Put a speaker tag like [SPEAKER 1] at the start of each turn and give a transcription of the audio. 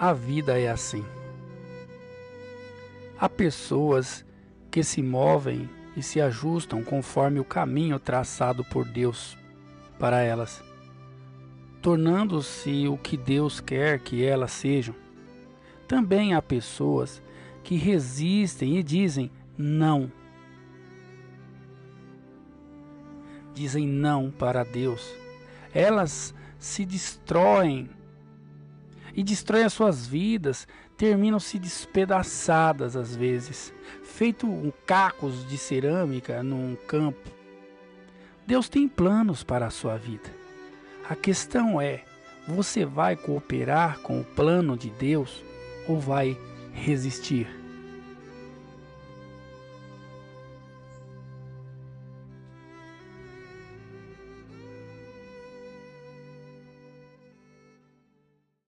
[SPEAKER 1] A vida é assim. Há pessoas que se movem e se ajustam conforme o caminho traçado por Deus para elas, tornando-se o que Deus quer que elas sejam. Também há pessoas que resistem e dizem não. Dizem não para Deus. Elas se destroem e destroem as suas vidas, terminam se despedaçadas às vezes, feito um cacos de cerâmica num campo. Deus tem planos para a sua vida. A questão é: você vai cooperar com o plano de Deus ou vai resistir?